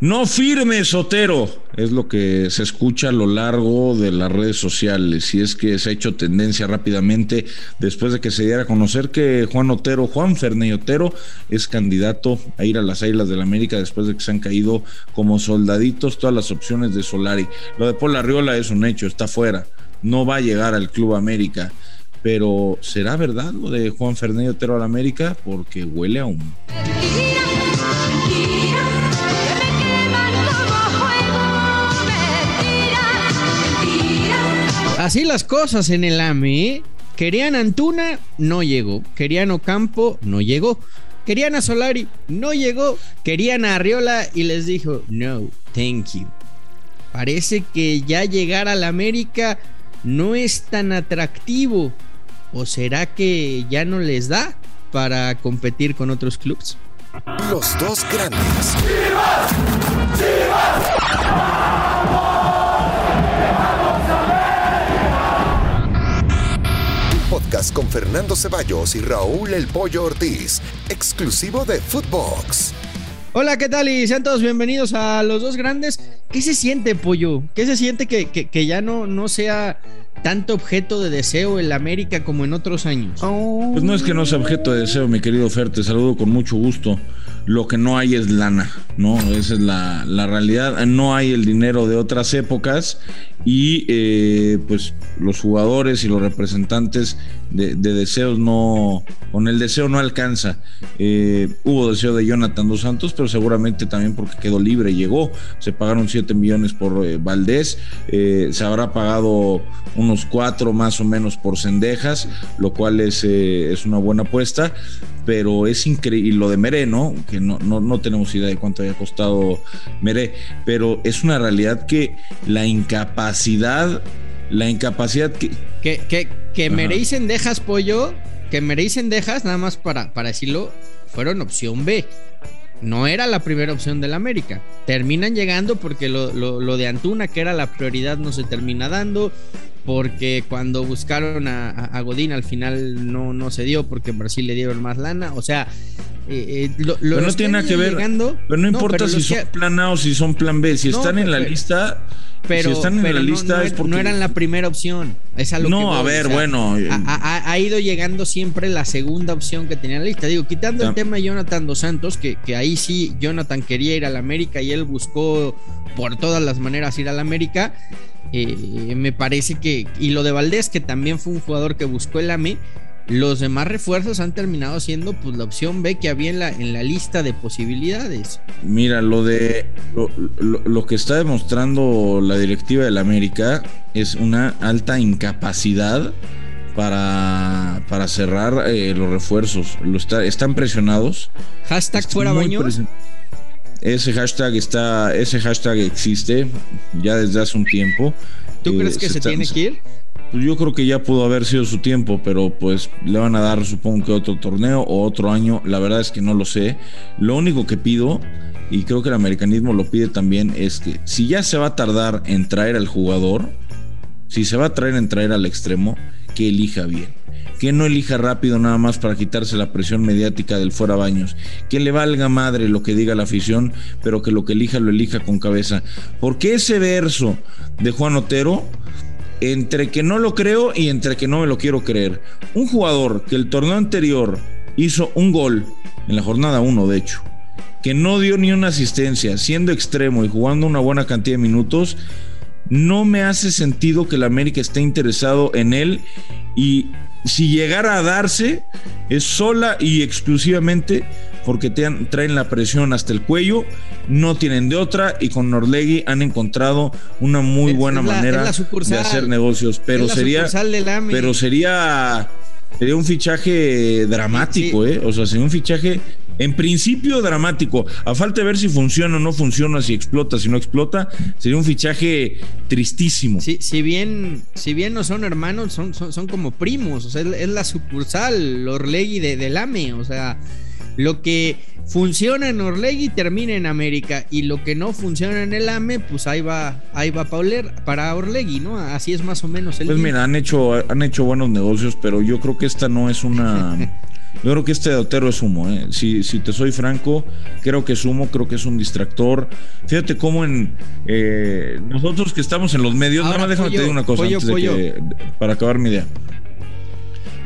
No firme, Sotero, es lo que se escucha a lo largo de las redes sociales. Y es que se ha hecho tendencia rápidamente después de que se diera a conocer que Juan Otero, Juan Ferney Otero, es candidato a ir a las Islas del la América después de que se han caído como soldaditos todas las opciones de Solari. Lo de Paul Arriola es un hecho, está fuera. No va a llegar al Club América. Pero ¿será verdad lo de Juan Ferney Otero a la América? Porque huele a humo. Así las cosas en el AME. ¿eh? Querían Antuna, no llegó. Querían Ocampo, no llegó. Querían a Solari, no llegó. Querían a Arriola y les dijo, no, thank you. Parece que ya llegar a la América no es tan atractivo. ¿O será que ya no les da para competir con otros clubes? Los dos grandes. Podcast con Fernando Ceballos y Raúl El Pollo Ortiz, exclusivo de Footbox. Hola, ¿qué tal? Y sean todos bienvenidos a Los Dos Grandes. ¿Qué se siente, Pollo? ¿Qué se siente que, que, ya no, no sea tanto objeto de deseo en la América como en otros años? Pues no es que no sea objeto de deseo, mi querido Fer, te saludo con mucho gusto. Lo que no hay es lana, ¿no? Esa es la, la realidad. No hay el dinero de otras épocas y eh, pues los jugadores y los representantes de, deseos no, con el deseo no alcanza. Eh, hubo deseo de Jonathan Dos Santos, pero seguramente también porque quedó libre, llegó, se pagaron 7 millones por eh, Valdés, se habrá pagado unos 4 más o menos por Cendejas, lo cual es, es una buena apuesta, pero es increíble, y lo de Meré, ¿no? Que no, no, no tenemos idea de cuánto había costado Meré, pero es una realidad que la incapacidad la incapacidad que. Que, que, que merecen dejas pollo, que merecen dejas, nada más para, para decirlo, fueron opción B. No era la primera opción del América. Terminan llegando porque lo, lo, de Antuna, que era la prioridad, no se termina dando. Porque cuando buscaron a, Godín al final no, no se dio porque en Brasil le dieron más lana. O sea, eh, eh, pero no tiene nada que ver. pero no importa si son plan A o si son plan B. Si están en la lista, pero, están en la lista no, no, eran la primera opción. Es no, a ver, bueno. Ha, ido llegando siempre la segunda opción que tenía en la lista. Digo, quitando el tema de Jonathan Dos Santos, que, que ahí sí Jonathan quería ir a la América y él buscó por todas las maneras ir a la América. Eh, me parece que. Y lo de Valdés, que también fue un jugador que buscó el AME los demás refuerzos han terminado siendo pues la opción B que había en la, en la lista de posibilidades. Mira, lo de lo, que está demostrando la directiva del América es una alta incapacidad para, para cerrar eh, los refuerzos. Lo está, están presionados. Hashtag fuera baños. Ese hashtag está, ese hashtag existe ya desde hace un tiempo. ¿Tú crees eh, que se tiene que ir? Pues yo creo que ya pudo haber sido su tiempo, pero pues le van a dar supongo que otro torneo o otro año, la verdad es que no lo sé. Lo único que pido, y creo que el americanismo lo pide también, es que si ya se va a tardar en traer al jugador, si se va a traer en traer al extremo, que elija bien. Que no elija rápido nada más para quitarse la presión mediática del fuera baños. Que le valga madre lo que diga la afición, pero que lo que elija lo elija con cabeza. Porque ese verso de Juan Otero entre que no lo creo y entre que no me lo quiero creer. Un jugador que el torneo anterior hizo un gol, en la jornada 1 de hecho, que no dio ni una asistencia, siendo extremo y jugando una buena cantidad de minutos, no me hace sentido que el América esté interesado en él y si llegara a darse es sola y exclusivamente porque te traen la presión hasta el cuello, no tienen de otra y con Norlegui han encontrado una muy buena manera de hacer negocios, pero sería pero sería sería un fichaje dramático, eh, o sea, sería un fichaje en principio dramático, a falta de ver si funciona o no funciona, si explota, si no explota, sería un fichaje tristísimo. Sí, si bien, si bien no son hermanos, son, son, como primos, o sea, es, la sucursal Orlegui de, del AME, o sea, lo que funciona en Orlegui termina en América y lo que no funciona en el AME, pues ahí va, ahí va para Orlegui, ¿no? Así es más o menos el. Pues mira, han hecho, han hecho buenos negocios, pero yo creo que esta no es una. Yo creo que este de Otero es humo. ¿eh? Si, si, te soy franco, creo que es humo, creo que es un distractor. Fíjate cómo en eh, nosotros que estamos en los medios, nada más déjame te decir una cosa antes de que, para acabar mi idea.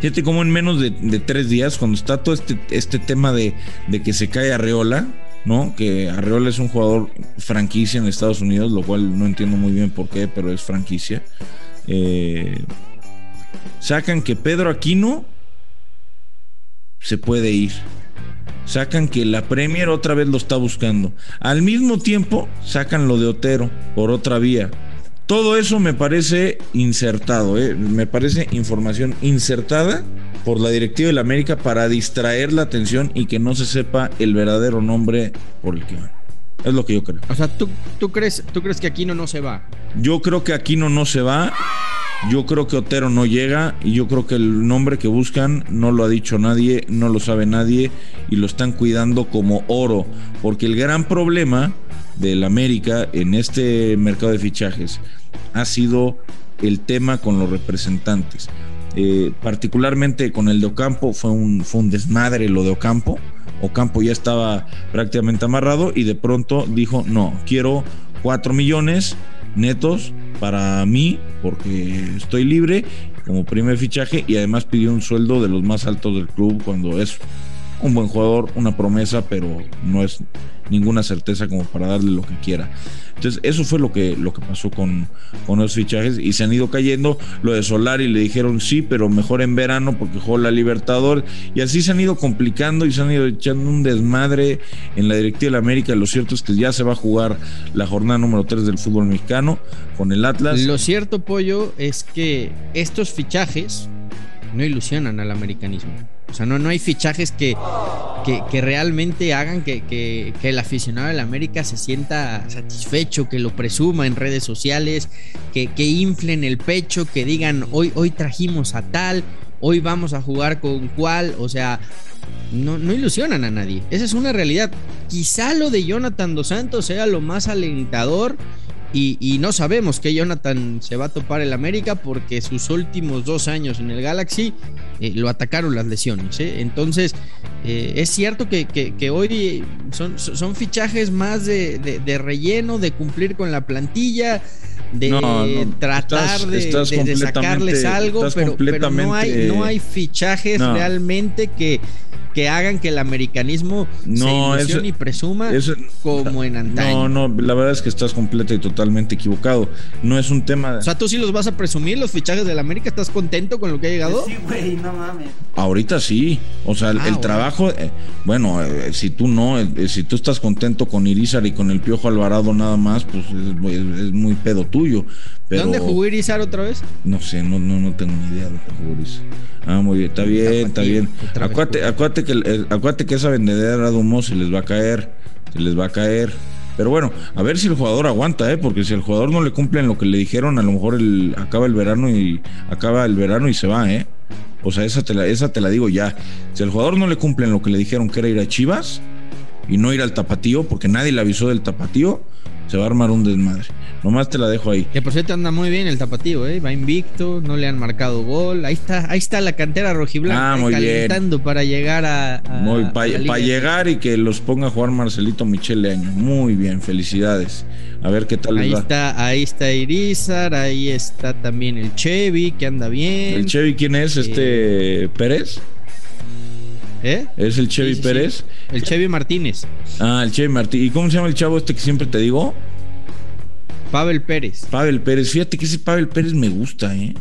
Fíjate cómo en menos de, de, tres días, cuando está todo este, este tema de, de que se cae Arreola, ¿no? Que Arreola es un jugador franquicia en Estados Unidos, lo cual no entiendo muy bien por qué, pero es franquicia. Eh, sacan que Pedro Aquino se puede ir. Sacan que la Premier otra vez lo está buscando. Al mismo tiempo, sacan lo de Otero por otra vía. Todo eso me parece insertado, ¿eh? me parece información insertada por la directiva de la América para distraer la atención y que no se sepa el verdadero nombre por el que van. Es lo que yo creo. O sea, ¿tú, tú, crees, ¿tú crees que Aquino no se va? Yo creo que Aquino no se va. Yo creo que Otero no llega y yo creo que el nombre que buscan no lo ha dicho nadie, no lo sabe nadie y lo están cuidando como oro. Porque el gran problema del América en este mercado de fichajes ha sido el tema con los representantes. Eh, particularmente con el de Ocampo fue un, fue un desmadre lo de Ocampo. Ocampo ya estaba prácticamente amarrado y de pronto dijo, no, quiero 4 millones netos para mí porque estoy libre como primer fichaje y además pidió un sueldo de los más altos del club cuando es un buen jugador, una promesa, pero no es ninguna certeza como para darle lo que quiera. Entonces, eso fue lo que, lo que pasó con, con los fichajes y se han ido cayendo. Lo de Solari le dijeron sí, pero mejor en verano porque jugó la Libertador. Y así se han ido complicando y se han ido echando un desmadre en la directiva de la América. Lo cierto es que ya se va a jugar la jornada número 3 del fútbol mexicano con el Atlas. Lo cierto, Pollo, es que estos fichajes no ilusionan al americanismo. O sea, no, no hay fichajes que, que, realmente hagan que, el aficionado de la América se sienta satisfecho, que lo presuma en redes sociales, que, inflen el pecho, que digan hoy, hoy trajimos a tal, hoy vamos a jugar con cual. O sea, no, no ilusionan a nadie. Esa es una realidad. Quizá lo de Jonathan Dos Santos sea lo más alentador y, no sabemos que Jonathan se va a topar el América porque sus últimos dos años en el Galaxy eh, lo atacaron las lesiones. ¿eh? Entonces, eh, es cierto que, hoy son, son, fichajes más de, relleno, de cumplir con la plantilla, de tratar de, sacarles algo, pero, no, hay, no hay fichajes realmente que que hagan que el americanismo no, se ilusione y presuma como en antaño. No, no, la verdad es que estás completo y totalmente equivocado. No es un tema. O sea, tú sí los vas a presumir, los fichajes del América. ¿Estás contento con lo que ha llegado? Sí, güey, no mames. Ahorita sí. O sea, el, ah, trabajo, eh, bueno, eh, si tú no, eh, si tú estás contento con Irizar y con el Piojo Alvarado nada más, pues es, muy pedo tuyo. ¿Dónde jugó Irizar otra vez? No sé, no, no, no tengo ni idea de dónde jugó Irizar. Ah, muy bien, está bien, está bien. Acuérdate, acuérdate que, acuérdate que esa vendedera de humo se les va a caer, se les va a caer. Pero bueno, a ver si el jugador aguanta, ¿eh? porque si el jugador no le cumple en lo que le dijeron, a lo mejor el, acaba el verano y acaba el verano y se va, ¿eh? O sea, esa te, la, esa te la digo ya. Si el jugador no le cumple en lo que le dijeron que era ir a Chivas y no ir al tapatío, porque nadie le avisó del tapatío, se va a armar un desmadre. Nomás te la dejo ahí. Que por cierto anda muy bien el tapatío, ¿eh? va invicto, no le han marcado gol. Ahí está, ahí está la cantera rojiblanca ah, calentando para llegar a. para llegar y que los ponga a jugar Marcelito Michele Año. Muy bien, felicidades. A ver qué tal ahí les va. Está, ahí está Irizar, ahí está también el Chevy, que anda bien. ¿El Chevy quién es? ¿Este Pérez? ¿Eh? ¿Es el Chevy Pérez? El Chevy Martínez. Ah, el Chevy Martínez. ¿Y cómo se llama el chavo este que siempre te digo? Pavel Pérez. Pavel Pérez. Fíjate que ese Pavel Pérez me gusta, ¿eh?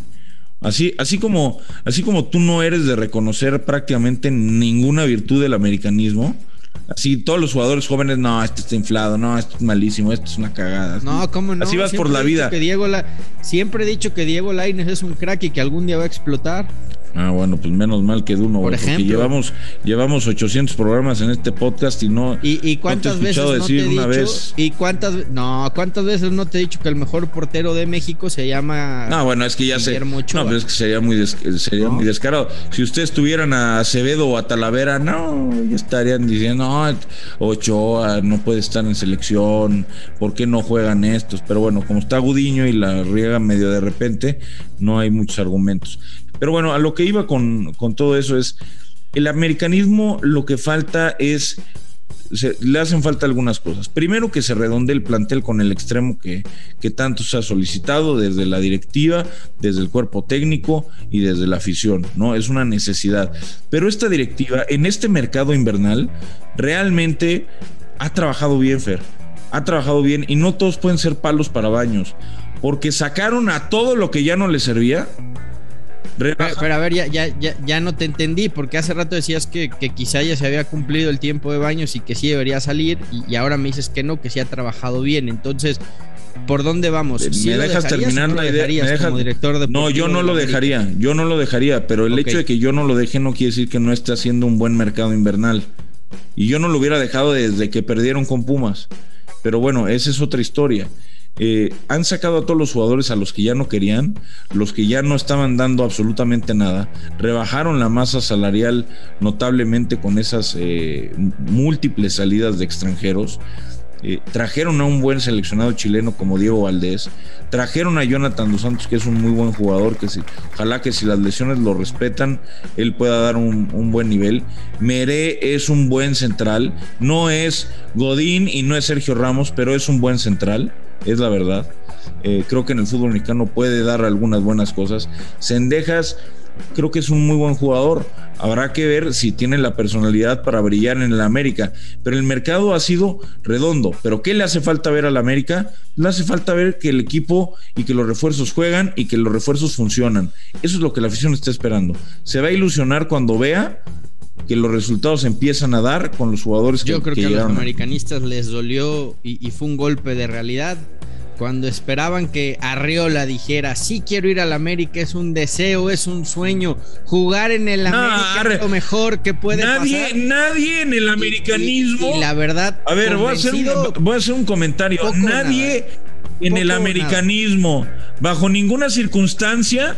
Así, así, como, así como tú no eres de reconocer prácticamente ninguna virtud del americanismo, así todos los jugadores jóvenes, no, este está inflado, no, esto es malísimo, esto es una cagada. No, ¿cómo no? Así vas por la vida. Que Diego la... Siempre he dicho que Diego Laines es un crack y que algún día va a explotar. Ah, bueno, pues menos mal que uno, Por ejemplo, llevamos, llevamos 800 programas en este podcast y no. ¿Y, cuántas veces no te he dicho, vez? ¿Y cuántas, no, cuántas veces no te he dicho que el mejor portero de México se llama. No, bueno, es que ya sé. No, pero es que sería muy, sería muy descarado. Si ustedes estuvieran a Acevedo o a Talavera, no, ya estarían diciendo, no, Ochoa no puede estar en selección, ¿por qué no juegan estos? Pero bueno, como está Gudiño y la riega medio de repente, no hay muchos argumentos. Pero bueno, a lo que iba con, todo eso es, el americanismo lo que falta es le hacen falta algunas cosas. Primero que se redonde el plantel con el extremo que, que, tanto se ha solicitado desde la directiva, desde el cuerpo técnico y desde la afición, ¿no? Es una necesidad. Pero esta directiva en este mercado invernal realmente ha trabajado bien, Fer. Ha trabajado bien y no todos pueden ser palos para baños, porque sacaron a todo lo que ya no les servía pero, a ver, ya, ya, ya, no te entendí, porque hace rato decías que, quizá ya se había cumplido el tiempo de baños y que sí debería salir, y, ahora me dices que no, que sí ha trabajado bien. Entonces, ¿por dónde vamos? ¿Me dejas terminar la idea? como director no, yo no lo dejaría, yo no lo dejaría, pero el hecho de que yo no lo deje no quiere decir que no esté haciendo un buen mercado invernal. Y yo no lo hubiera dejado desde que perdieron con Pumas. Pero bueno, esa es otra historia. Eh, han sacado a todos los jugadores a los que ya no querían, los que ya no estaban dando absolutamente nada, rebajaron la masa salarial notablemente con esas eh, múltiples salidas de extranjeros. Eh, trajeron a un buen seleccionado chileno como Diego Valdés, trajeron a Jonathan Dos Santos, que es un muy buen jugador, que si, ojalá que si las lesiones lo respetan, él pueda dar un, un buen nivel. Meré es un buen central, no es Godín y no es Sergio Ramos, pero es un buen central es la verdad. Eh, creo que en el fútbol mexicano puede dar algunas buenas cosas. Sendejas, creo que es un muy buen jugador. Habrá que ver si tiene la personalidad para brillar en el América. Pero el mercado ha sido redondo. ¿Pero qué le hace falta ver al América? Le hace falta ver que el equipo y que los refuerzos juegan y que los refuerzos funcionan. Eso es lo que la afición está esperando. Se va a ilusionar cuando vea que los resultados empiezan a dar con los jugadores que Yo creo que, a los americanistas les dolió y, fue un golpe de realidad. Cuando esperaban que Arriola dijera, sí quiero ir al América, es un deseo, es un sueño, jugar en el América es lo mejor que puede nadie, pasar. Nadie en el americanismo. Y, la verdad. A ver, voy a, hacer un, voy a hacer un comentario. Nadie en el americanismo, bajo ninguna circunstancia,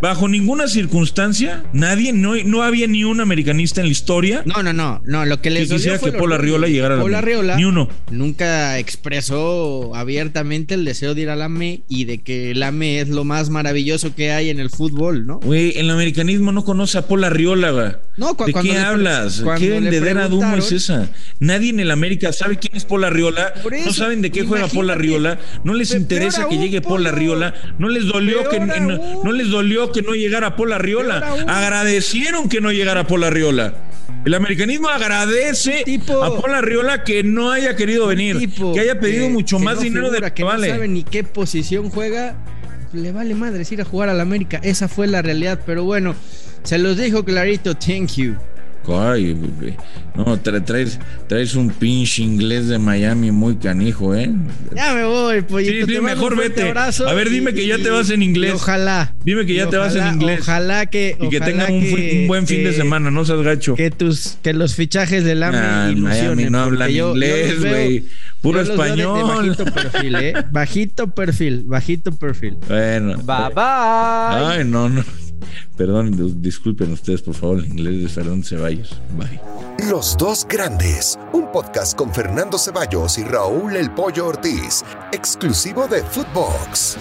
Bajo ninguna circunstancia, nadie, no, no había ni un americanista en la historia. No, no, no, no. Lo que les que quisiera que Paul Arriola llegara a la Paul Ni uno. Nunca expresó abiertamente el deseo de ir a la ME y de que la ME es lo más maravilloso que hay en el fútbol, ¿no? Güey, el americanismo no conoce a Paul Arriola, güey. No, ¿De qué hablas? ¿Qué vendedera de humo es esa? Nadie en el América sabe quién es Paul Arriola. no saben de qué juega Paul Arriola. No les interesa que llegue Paul Arriola. No les dolió que no les dolió que no llegara Paul Arriola. Agradecieron que no llegara Paul Arriola. El americanismo agradece a Paul Arriola que no haya querido venir, que haya pedido mucho más dinero de que, vale. No sabe ni qué posición juega. Le vale madre ir a jugar al América. Esa fue la realidad. Pero bueno, se los dijo clarito. Thank you. Ay, no, traes, traes un pinche inglés de Miami muy canijo, ¿eh? Ya me voy, pollito. Sí, mejor vete. A ver, dime que ya te vas en inglés. ojalá. Dime que ya te vas en inglés. Ojalá que. Y que tengan un, buen fin de semana, no seas gacho. Que tus, que los fichajes del AME nah, Miami no hablan inglés, güey. Puro español. bajito perfil, ¿eh? Bajito perfil, bajito perfil. Bueno. Bye bye. Ay, no, no. Perdón, disculpen ustedes, por favor, el inglés de Fernando Ceballos. Bye. Los dos grandes, un podcast con Fernando Ceballos y Raúl El Pollo Ortiz, exclusivo de Footbox.